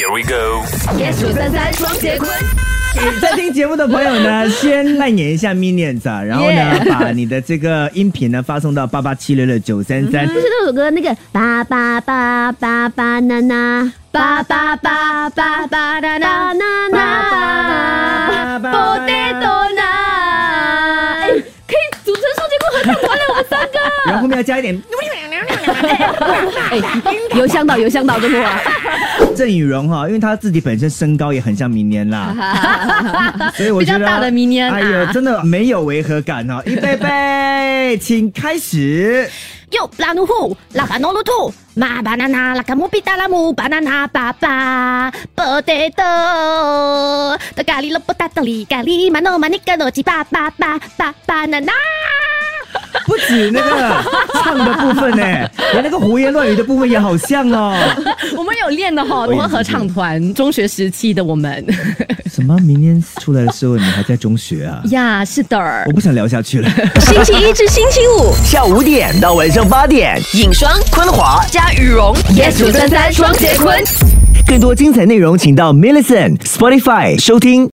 Here we go。yes 九三三双节棍。在听节目的朋友呢，先扮演一下 Minions 啊，然后呢 Yeah 把你的这个音频呢发送到八八七六六九三三。就是那首歌那个巴巴巴巴巴娜娜，巴巴巴巴巴娜娜娜娜，potato 娜，哎，可以组成双节棍合唱团了，我们三个。然后后面要加一点 有香岛有香岛的路啊 郑雨荣哈因为他自己本身身高也很像明年啦。比较大的明年哎呀真的没有违和感哦。预备备请开始。拉虎拉诺兔巴娜娜拉卡姆比达拉姆巴娜娜巴巴的咖喱达里咖喱诺尼格巴巴巴巴巴娜娜 不止那个唱的部分呢，连那个胡言乱语的部分也好像哦。我们有练的哈，我们合唱团中学时期的我们什么？明天出来的时候你还在中学啊？呀，是的我，不想聊下去了。星期一至星期五下午五点到晚上八点，影双昆华。加羽绒，yes 九三三双节棍。更多精彩内容，请到 m i l l i c e n t Spotify 收听。